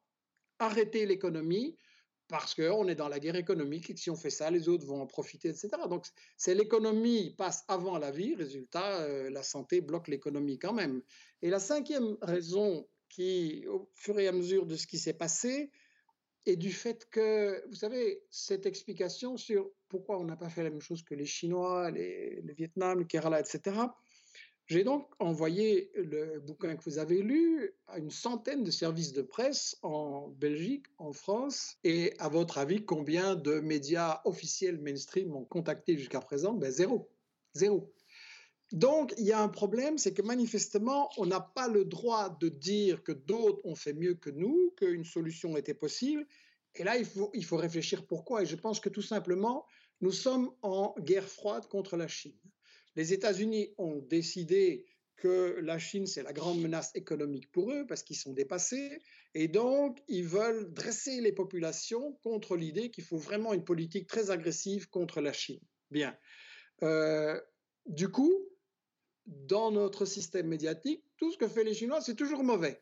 arrêter l'économie parce qu'on est dans la guerre économique et que si on fait ça, les autres vont en profiter, etc. Donc c'est l'économie passe avant la vie, résultat, euh, la santé bloque l'économie quand même. Et la cinquième raison qui, au fur et à mesure de ce qui s'est passé, est du fait que, vous savez, cette explication sur pourquoi on n'a pas fait la même chose que les Chinois, les, le Vietnam, le Kerala, etc., j'ai donc envoyé le bouquin que vous avez lu à une centaine de services de presse en Belgique, en France. Et à votre avis, combien de médias officiels mainstream m'ont contacté jusqu'à présent? Ben, Zéro. Zéro. Donc, il y a un problème, c'est que manifestement, on n'a pas le droit de dire que d'autres ont fait mieux que nous, qu'une solution était possible. Et là, il faut, il faut réfléchir pourquoi. Et je pense que tout simplement, nous sommes en guerre froide contre la Chine les États-Unis ont décidé que la Chine, c'est la grande menace économique pour eux parce qu'ils sont dépassés. Et donc, ils veulent dresser les populations contre l'idée qu'il faut vraiment une politique très agressive contre la Chine. Bien. Euh, du coup, dans notre système médiatique, tout ce que fait les Chinois, c'est toujours mauvais.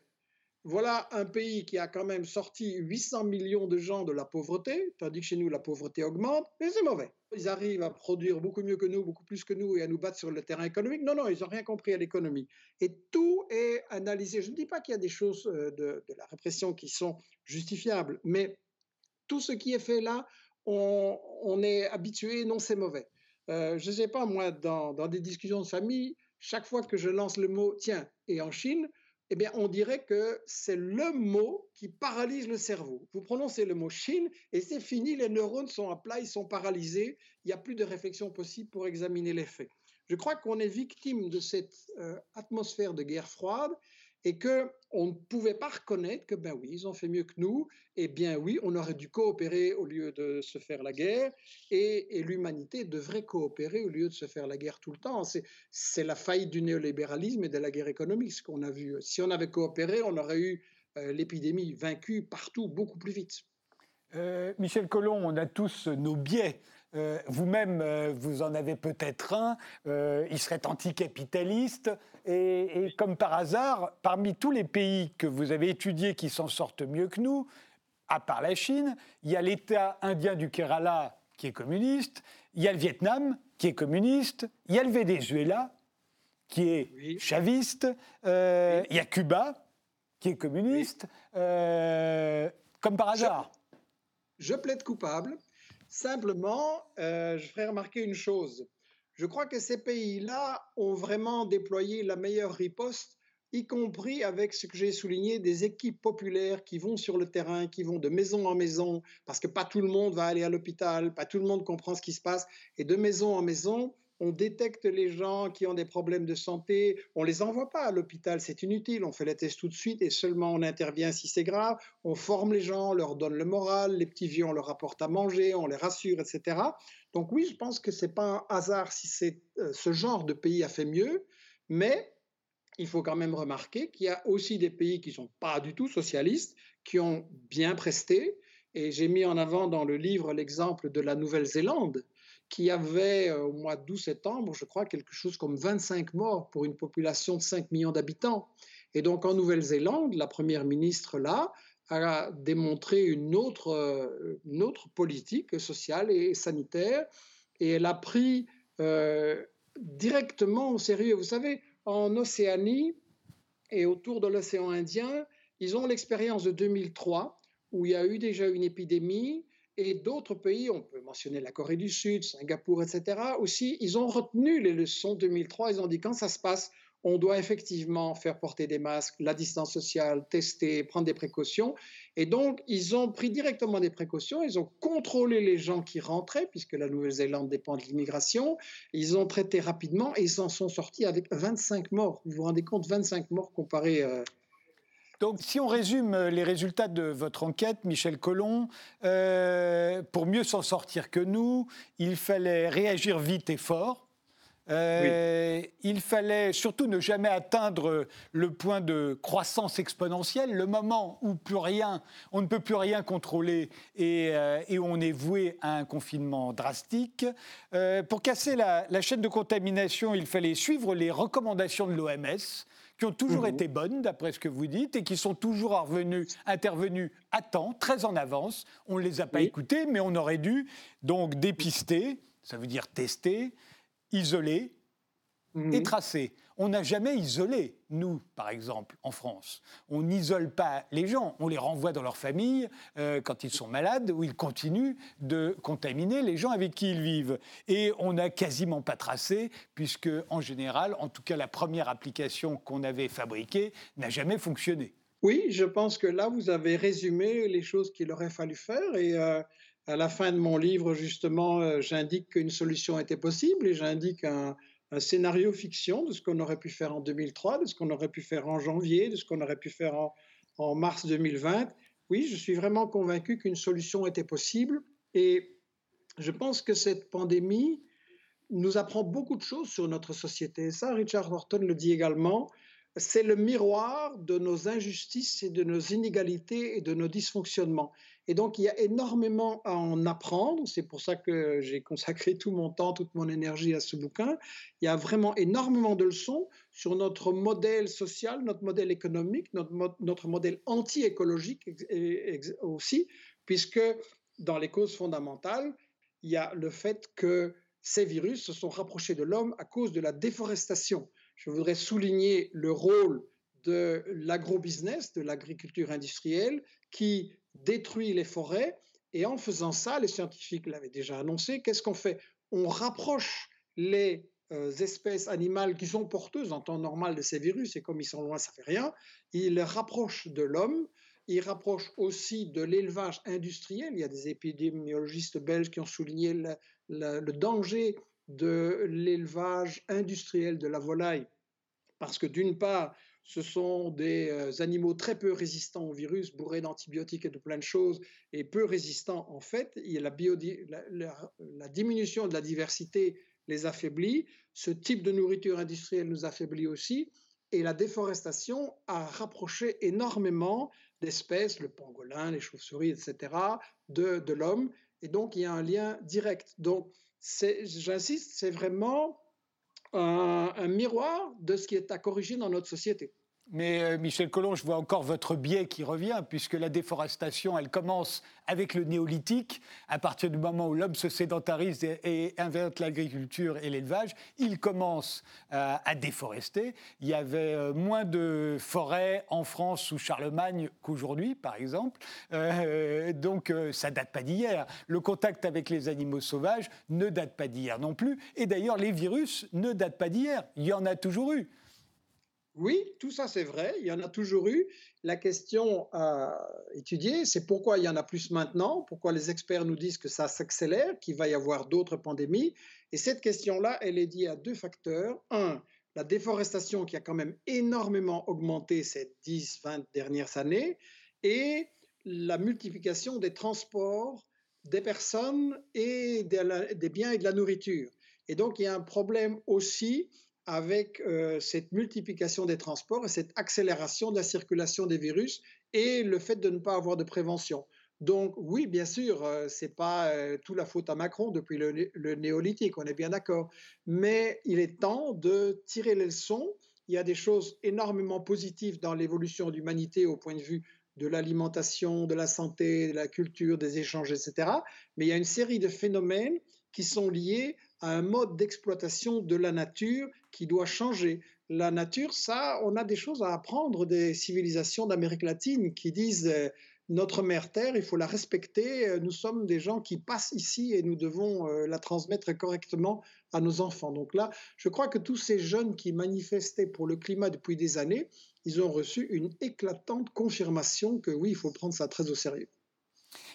Voilà un pays qui a quand même sorti 800 millions de gens de la pauvreté, tandis que chez nous, la pauvreté augmente, mais c'est mauvais. Ils arrivent à produire beaucoup mieux que nous, beaucoup plus que nous, et à nous battre sur le terrain économique. Non, non, ils n'ont rien compris à l'économie. Et tout est analysé. Je ne dis pas qu'il y a des choses euh, de, la répression qui sont justifiables, mais tout ce qui est fait là, on, est habitué, non, c'est mauvais. Euh, je ne sais pas, moi, dans, dans des discussions de famille, chaque fois que je lance le mot tiens, et en Chine, eh bien, on dirait que c'est le mot qui paralyse le cerveau. Vous prononcez le mot Chine et c'est fini, les neurones sont à plat, ils sont paralysés, il n'y a plus de réflexion possible pour examiner les faits. Je crois qu'on est victime de cette euh, atmosphère de guerre froide et que on ne pouvait pas reconnaître que ben oui, ils ont fait mieux que nous, et bien oui, on aurait dû coopérer au lieu de se faire la guerre, et, l'humanité devrait coopérer au lieu de se faire la guerre tout le temps. C'est la faillite du néolibéralisme et de la guerre économique, ce qu'on a vu. Si on avait coopéré, on aurait eu euh, l'épidémie vaincue partout beaucoup plus vite. Euh, Michel Collomb, on a tous nos biais. Euh, vous-même, euh, vous en avez peut-être un. Euh, il serait anticapitaliste. Et, et, comme par hasard, parmi tous les pays que vous avez étudiés qui s'en sortent mieux que nous, à part la Chine, il y a l'État indien du Kerala qui est communiste, il y a le Vietnam qui est communiste, il y a le Venezuela qui est chaviste, il y a Cuba qui est communiste, comme par hasard. je plaide coupable. Simplement, euh, je ferai remarquer une chose. Je crois que ces pays-là ont vraiment déployé la meilleure riposte, y compris avec ce que j'ai souligné, des équipes populaires qui vont sur le terrain, qui vont de maison en maison, parce que pas tout le monde va aller à l'hôpital, pas tout le monde comprend ce qui se passe, et de maison en maison, on détecte les gens qui ont des problèmes de santé, on les envoie pas à l'hôpital, c'est inutile, on fait les tests tout de suite et seulement on intervient si c'est grave, on forme les gens, on leur donne le moral, les petits vieux on leur apporte à manger, on les rassure, etc. Donc oui, je pense que c'est pas un hasard si c'est euh, ce genre de pays a fait mieux, mais il faut quand même remarquer qu'il y a aussi des pays qui sont pas du tout socialistes, qui ont bien presté, et j'ai mis en avant dans le livre l'exemple de la Nouvelle-Zélande, qui avait euh, au mois d'août septembre, je crois, quelque chose comme 25 morts pour une population de 5 millions d'habitants. Et donc en Nouvelle-Zélande, la première ministre là a démontré une autre, euh, politique sociale et sanitaire, et elle a pris euh, directement au sérieux. Vous savez, en Océanie et autour de l'océan Indien, ils ont l'expérience de 2003 où il y a eu déjà une épidémie et d'autres pays, on peut mentionner la Corée du Sud, Singapour, etc., aussi, ils ont retenu les leçons 2003. Ils ont dit quand ça se passe, on doit effectivement faire porter des masques, la distance sociale, tester, prendre des précautions. Et donc, ils ont pris directement des précautions, ils ont contrôlé les gens qui rentraient, puisque la Nouvelle-Zélande dépend de l'immigration. Ils ont traité rapidement et ils en sont sortis avec 25 morts. Vous vous rendez compte, 25 morts comparé euh, donc, si on résume euh, les résultats de votre enquête, Michel Collomb, euh, pour mieux s'en sortir que nous, il fallait réagir vite et fort. Euh, il fallait surtout ne jamais atteindre le point de croissance exponentielle, le moment où plus rien, on ne peut plus rien contrôler et, on est voué à un confinement drastique. pour casser la, la, chaîne de contamination, il fallait suivre les recommandations de l'OMS qui ont toujours mhm. été bonnes, d'après ce que vous dites, et qui sont toujours revenus, intervenus à temps, très en avance. On ne les a pas écoutés, mais on aurait dû donc dépister, ça veut dire tester, isoler et mhm. tracer. On n'a jamais isolé, nous, par exemple, en France. On n'isole pas les gens, on les renvoie dans leur famille euh, quand ils sont malades ou ils continuent de contaminer les gens avec qui ils vivent. Et on n'a quasiment pas tracé, puisque, en général, en tout cas, la première application qu'on avait fabriquée n'a jamais fonctionné. Oui, je pense que là, vous avez résumé les choses qu'il aurait fallu faire. Et euh, à la fin de mon livre, justement, euh, j'indique qu'une solution était possible et j'indique un un scénario fiction de ce qu'on aurait pu faire en 2003, de ce qu'on aurait pu faire en janvier, de ce qu'on aurait pu faire en, mars 2020. Oui, je suis vraiment convaincu qu'une solution était possible et je pense que cette pandémie nous apprend beaucoup de choses sur notre société. Ça, Richard Horton le dit également c'est le miroir de nos injustices et de nos inégalités et de nos dysfonctionnements. Et donc, il y a énormément à en apprendre. C'est pour ça que j'ai consacré tout mon temps, toute mon énergie à ce bouquin. Il y a vraiment énormément de leçons sur notre modèle social, notre modèle économique, notre, modèle anti-écologique aussi, puisque dans les causes fondamentales, il y a le fait que ces virus se sont rapprochés de l'homme à cause de la déforestation je voudrais souligner le rôle de l'agrobusiness, de l'agriculture industrielle, qui détruit les forêts. Et en faisant ça, les scientifiques l'avaient déjà annoncé, qu'est-ce qu'on fait? On rapproche les euh, espèces animales qui sont porteuses en temps normal de ces virus, et comme ils sont loin, ça fait rien. Ils les rapprochent de l'homme. Ils rapprochent aussi de l'élevage industriel. Il y a des épidémiologistes belges qui ont souligné le danger de l'élevage industriel de la volaille, parce que d'une part, ce sont des euh, animaux très peu résistants au virus, bourrés d'antibiotiques et de plein de choses, et peu résistants en fait. la, diminution de la diversité les affaiblit. Ce type de nourriture industrielle nous affaiblit aussi. Et la déforestation a rapproché énormément d'espèces, le pangolin, les chauves-souris, etc., de, de l'homme. Et donc, il y a un lien direct. Donc, j'insiste, c'est vraiment un, miroir de ce qui est à corriger dans notre société. Mais euh, Michel Collomb, je vois encore votre biais qui revient, puisque la déforestation, elle commence avec le néolithique. À partir du moment où l'homme se sédentarise et, invente l'agriculture et l'élevage, il commence euh, à déforester. Il y avait euh, moins de forêts en France sous Charlemagne qu'aujourd'hui, par exemple. donc ça date pas d'hier. Le contact avec les animaux sauvages ne date pas d'hier non plus. Et d'ailleurs, les virus ne datent pas d'hier. Il y en a toujours eu. Oui, tout ça c'est vrai, il y en a toujours eu. La question à étudier, c'est pourquoi il y en a plus maintenant, pourquoi les experts nous disent que ça s'accélère, qu'il va y avoir d'autres pandémies. Et cette question-là, elle est liée à deux facteurs. Un, la déforestation qui a quand même énormément augmenté ces 10-20 dernières années, et la multiplication des transports des personnes et des biens et de la nourriture. Et donc il y a un problème aussi avec euh, cette multiplication des transports et cette accélération de la circulation des virus et le fait de ne pas avoir de prévention. Donc oui, bien sûr, euh, ce n'est pas euh, tout la faute à Macron depuis le, néolithique, on est bien d'accord, mais il est temps de tirer les leçons. Il y a des choses énormément positives dans l'évolution de l'humanité au point de vue de l'alimentation, de la santé, de la culture, des échanges, etc. Mais il y a une série de phénomènes qui sont liés à un mode d'exploitation de la nature qui doit changer. La nature, ça, on a des choses à apprendre des civilisations d'Amérique latine qui disent euh, notre mère Terre, il faut la respecter. Euh, nous sommes des gens qui passent ici et nous devons euh, la transmettre correctement à nos enfants. Donc là, je crois que tous ces jeunes qui manifestaient pour le climat depuis des années, ils ont reçu une éclatante confirmation que oui, il faut prendre ça très au sérieux.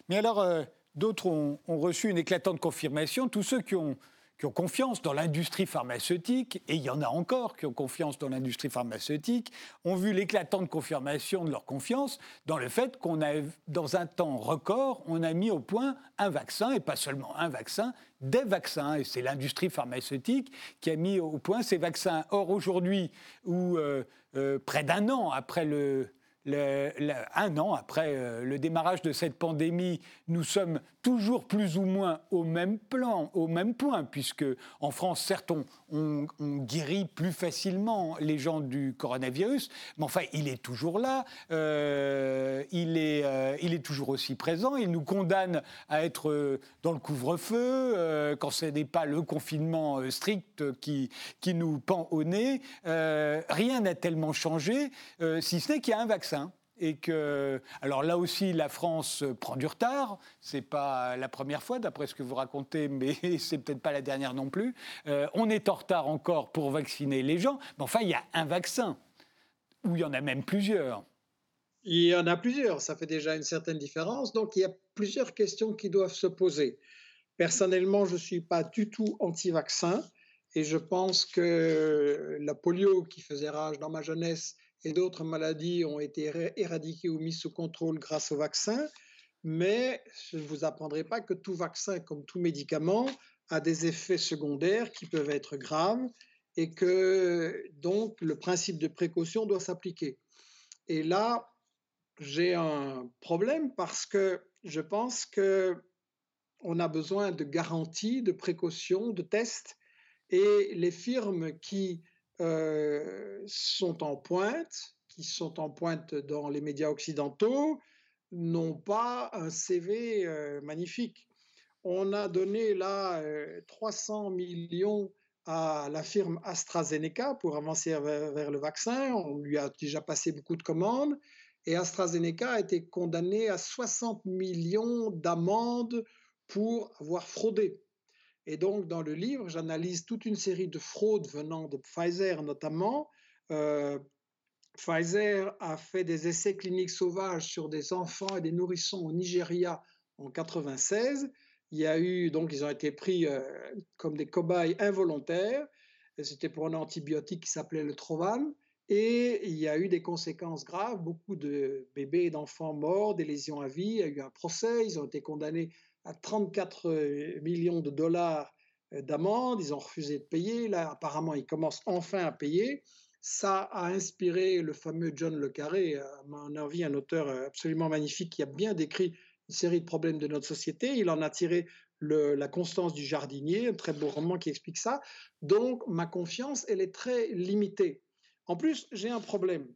Mais alors, d'autres ont, ont, reçu une éclatante confirmation. Tous ceux qui ont qui ont confiance dans l'industrie pharmaceutique, et il y en a encore qui ont confiance dans l'industrie pharmaceutique, ont vu l'éclatante confirmation de leur confiance dans le fait qu'on a, dans un temps record, on a mis au point un vaccin, et pas seulement un vaccin, des vaccins. Et c'est l'industrie pharmaceutique qui a mis au point ces vaccins. Or, aujourd'hui, où euh, euh, près d'un an après le, un an après euh, le démarrage de cette pandémie, nous sommes toujours plus ou moins au même plan, au même point, puisque en France, certes, on, guérit plus facilement les gens du coronavirus, mais enfin, il est toujours là, euh, il, est, euh, il est toujours aussi présent, il nous condamne à être dans le couvre-feu, quand ce n'est pas le confinement strict qui, qui nous pend au nez. rien n'a tellement changé, si ce n'est qu'il y a un vaccin et que, alors là aussi, la France prend du retard. C'est pas la première fois, d'après ce que vous racontez, mais c'est peut-être pas la dernière non plus. Euh, on est en retard encore pour vacciner les gens, mais enfin, il y a un vaccin, ou il y en a même plusieurs. Il y en a plusieurs, ça fait déjà une certaine différence. Donc, il y a plusieurs questions qui doivent se poser. Personnellement, je ne suis pas du tout anti-vaccin et je pense que la polio qui faisait rage dans ma jeunesse et d'autres maladies ont été éradiquées ou mises sous contrôle grâce au vaccin. mais je ne vous apprendrai pas que tout vaccin, comme tout médicament, a des effets secondaires qui peuvent être graves et que donc le principe de précaution doit s'appliquer. Et là, j'ai un problème parce que je pense que on a besoin de garanties, de précautions, de tests, et les firmes qui euh, sont en pointe, qui sont en pointe dans les médias occidentaux, n'ont pas un CV euh, magnifique. On a donné là 300 euh, millions à la firme AstraZeneca pour avancer vers, le vaccin. On lui a déjà passé beaucoup de commandes. Et AstraZeneca a été condamné à 60 millions d'amendes pour avoir fraudé. Et donc, dans le livre, j'analyse toute une série de fraudes venant de Pfizer notamment. Euh, Pfizer a fait des essais cliniques sauvages sur des enfants et des nourrissons au Nigeria en 96. Il y a eu, donc, ils ont été pris euh, comme des cobayes involontaires. C'était pour un antibiotique qui s'appelait le Trovan. Et il y a eu des conséquences graves, beaucoup de bébés et d'enfants morts, des lésions à vie. Il y a eu un procès, ils ont été condamnés à 34 euh, millions de dollars euh, d'amende, ils ont refusé de payer. Là, apparemment, ils commencent enfin à payer. Ça a inspiré le fameux John Le Carré, à mon avis, un auteur euh, absolument magnifique qui a bien décrit une série de problèmes de notre société. Il en a tiré la constance du jardinier, un très beau roman qui explique ça. Donc, ma confiance, elle est très limitée. En plus, j'ai un problème.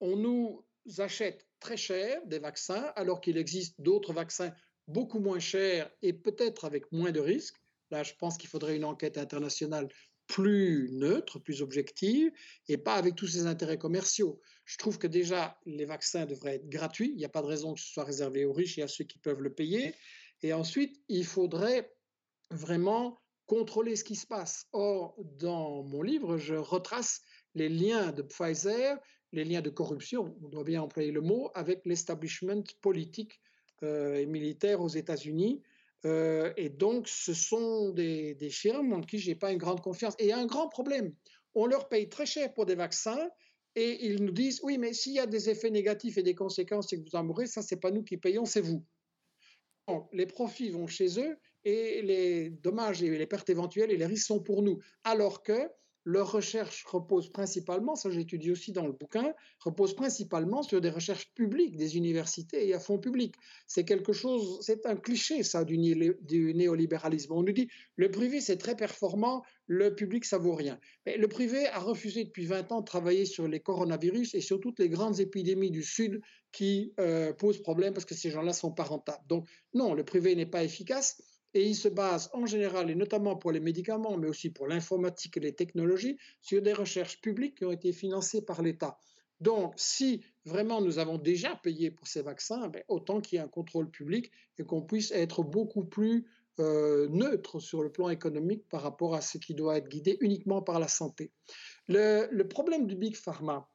On nous achète très cher des vaccins alors qu'il existe d'autres vaccins beaucoup moins chers et peut-être avec moins de risques. Là, je pense qu'il faudrait une enquête internationale plus neutre, plus objective, et pas avec tous ces intérêts commerciaux. Je trouve que déjà, les vaccins devraient être gratuits. Il n'y a pas de raison que ce soit réservé aux riches et à ceux qui peuvent le payer. Et ensuite, il faudrait vraiment contrôler ce qui se passe. Or, dans mon livre, je retrace les liens de Pfizer, les liens de corruption, on doit bien employer le mot, avec l'establishment politique et militaire aux États-Unis. Euh, et donc, ce sont des, des firmes en qui je n'ai pas une grande confiance. Et il y a un grand problème. On leur paye très cher pour des vaccins et ils nous disent oui, mais s'il y a des effets négatifs et des conséquences et que vous en mourrez, ça, c'est pas nous qui payons, c'est vous. Donc, les profits vont chez eux et les dommages et les pertes éventuelles et les risques sont pour nous. Alors que leur recherche repose principalement, ça j'étudie aussi dans le bouquin, repose principalement sur des recherches publiques des universités et à fond public. C'est quelque chose, c'est un cliché ça du, néolibéralisme. On nous dit le privé c'est très performant, le public ça vaut rien. Mais le privé a refusé depuis 20 ans de travailler sur les coronavirus et sur toutes les grandes épidémies du Sud qui euh, posent problème parce que ces gens-là sont pas rentables. Donc non, le privé n'est pas efficace et il se base en général, et notamment pour les médicaments, mais aussi pour l'informatique et les technologies, sur des recherches publiques qui ont été financées par l'État. Donc, si vraiment nous avons déjà payé pour ces vaccins, ben, autant qu'il y ait un contrôle public et qu'on puisse être beaucoup plus euh, neutre sur le plan économique par rapport à ce qui doit être guidé uniquement par la santé. Le problème du Big Pharma,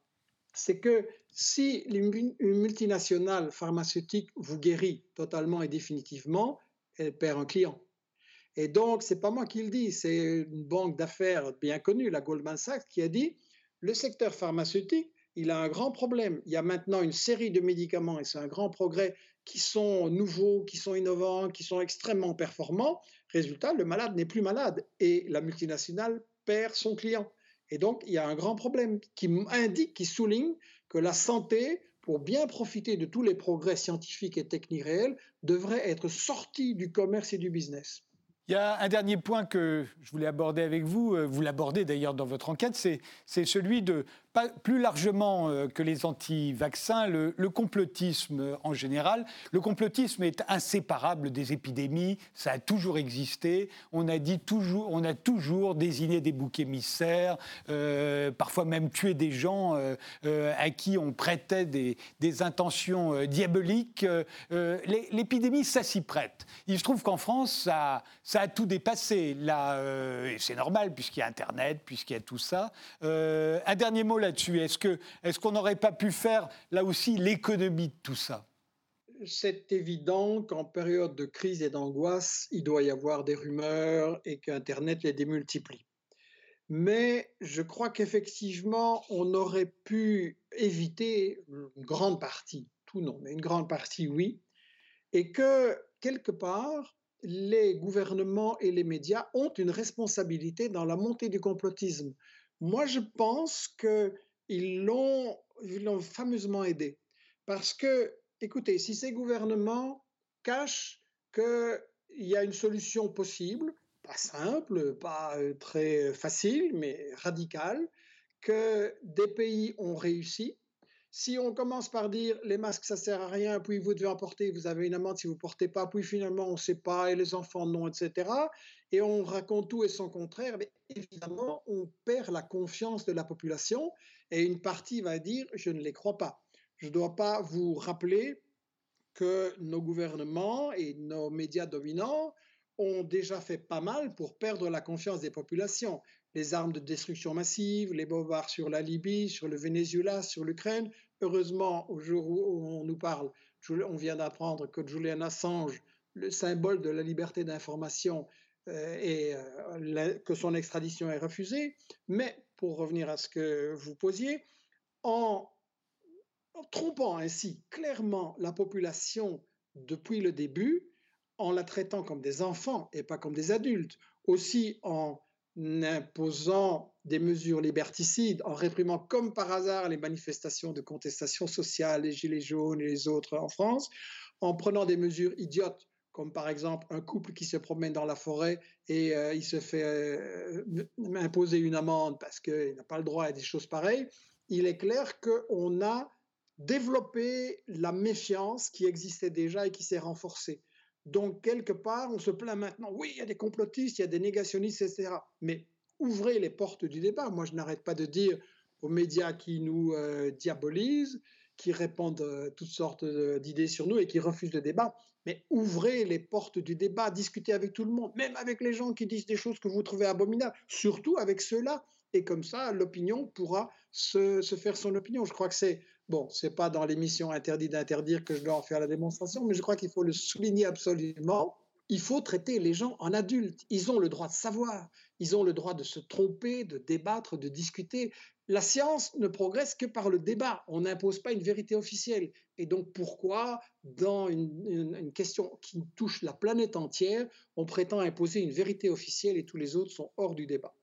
c'est que si une multinationale pharmaceutique vous guérit totalement et définitivement, elle perd un client. Et donc, c'est pas moi qui le dis, c'est une banque d'affaires bien connue, la Goldman Sachs, qui a dit le secteur pharmaceutique, il a un grand problème. Il y a maintenant une série de médicaments, et c'est un grand progrès, qui sont nouveaux, qui sont innovants, qui sont extrêmement performants. Résultat, le malade n'est plus malade et la multinationale perd son client. Et donc, il y a un grand problème qui indique, qui souligne que la santé pour bien profiter de tous les progrès scientifiques et techniques réels, devrait être sorti du commerce et du business. Il y a un dernier point que je voulais aborder avec vous, euh, vous l'abordez d'ailleurs dans votre enquête, c'est celui de plus largement euh, que les anti-vaccins, le, complotisme en général. Le complotisme est inséparable des épidémies, ça a toujours existé. On a, toujours, désigné des boucs émissaires, euh, parfois même tué des gens à qui on prêtait des, intentions diaboliques. L'épidémie, ça s'y prête. Il se trouve qu'en France, ça, ça, a tout dépassé. Là, et c'est normal puisqu'il y a Internet, puisqu'il y a tout ça. un dernier mot là-dessus Est-ce qu'on est n'aurait pas pu faire là aussi l'économie de tout ça? C'est évident qu'en période de crise et d'angoisse, il doit y avoir des rumeurs et qu'Internet les démultiplie. Mais je crois qu'effectivement, on aurait pu éviter une grande partie, tout non, mais une grande partie, oui. et que, quelque part, les gouvernements et les médias ont une responsabilité dans la montée du complotisme. Moi, je pense qu'ils l'ont, fameusement aidé. Parce que, écoutez, si ces gouvernements cachent qu'il y a une solution possible, pas simple, pas euh, très facile, mais radicale, que des pays ont réussi, si on commence par dire les masques ça sert à rien, puis vous devez en porter, vous avez une amende si vous portez pas, puis finalement on ne sait pas et les enfants non, etc. Et on raconte tout et son contraire, mais évidemment on perd la confiance de la population et une partie va dire je ne les crois pas. Je ne dois pas vous rappeler que nos gouvernements et nos médias dominants ont déjà fait pas mal pour perdre la confiance des populations les armes de destruction massive, les bombards sur la Libye, sur le Venezuela, sur l'Ukraine. Heureusement, au jour où on nous parle, on vient d'apprendre que Julian Assange, le symbole de la liberté d'information, euh, et euh, que son extradition est refusée. Mais pour revenir à ce que vous posiez, en trompant ainsi clairement la population depuis le début, en la traitant comme des enfants et pas comme des adultes, aussi en imposant des mesures liberticides, en réprimant comme par hasard les manifestations de contestation sociale, les gilets jaunes et les autres en France, en prenant des mesures idiotes, comme par exemple un couple qui se promène dans la forêt et euh, il se fait euh, imposer une amende parce qu'il n'a pas le droit à des choses pareilles, il est clair qu'on a développé la méfiance qui existait déjà et qui s'est renforcée. Donc, quelque part, on se plaint maintenant, oui, il y a des complotistes, il y a des négationnistes, etc. Mais ouvrez les portes du débat. Moi, je n'arrête pas de dire aux médias qui nous euh, diabolisent, qui répondent euh, toutes sortes d'idées sur nous et qui refusent le débat, mais ouvrez les portes du débat, discutez avec tout le monde, même avec les gens qui disent des choses que vous trouvez abominables, surtout avec ceux-là. Et comme ça, l'opinion pourra se, se faire son opinion. Je crois que c'est Bon, ce n'est pas dans l'émission Interdit d'interdire que je dois en faire la démonstration, mais je crois qu'il faut le souligner absolument. Il faut traiter les gens en adultes. Ils ont le droit de savoir, ils ont le droit de se tromper, de débattre, de discuter. La science ne progresse que par le débat. On n'impose pas une vérité officielle. Et donc pourquoi, dans une, une, question qui touche la planète entière, on prétend imposer une vérité officielle et tous les autres sont hors du débat?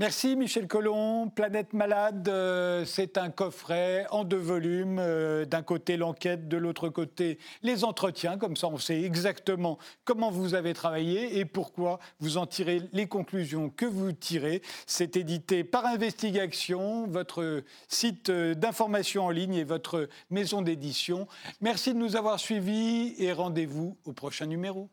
Merci Michel Collomb. Planète Malade, euh, c'est un coffret en deux volumes. Euh, d'un côté l'enquête, de l'autre côté les entretiens. Comme ça, on sait exactement comment vous avez travaillé et pourquoi vous en tirez les conclusions que vous tirez. C'est édité par Investigation, votre site d'information en ligne et votre maison d'édition. Merci de nous avoir suivis et rendez-vous au prochain numéro.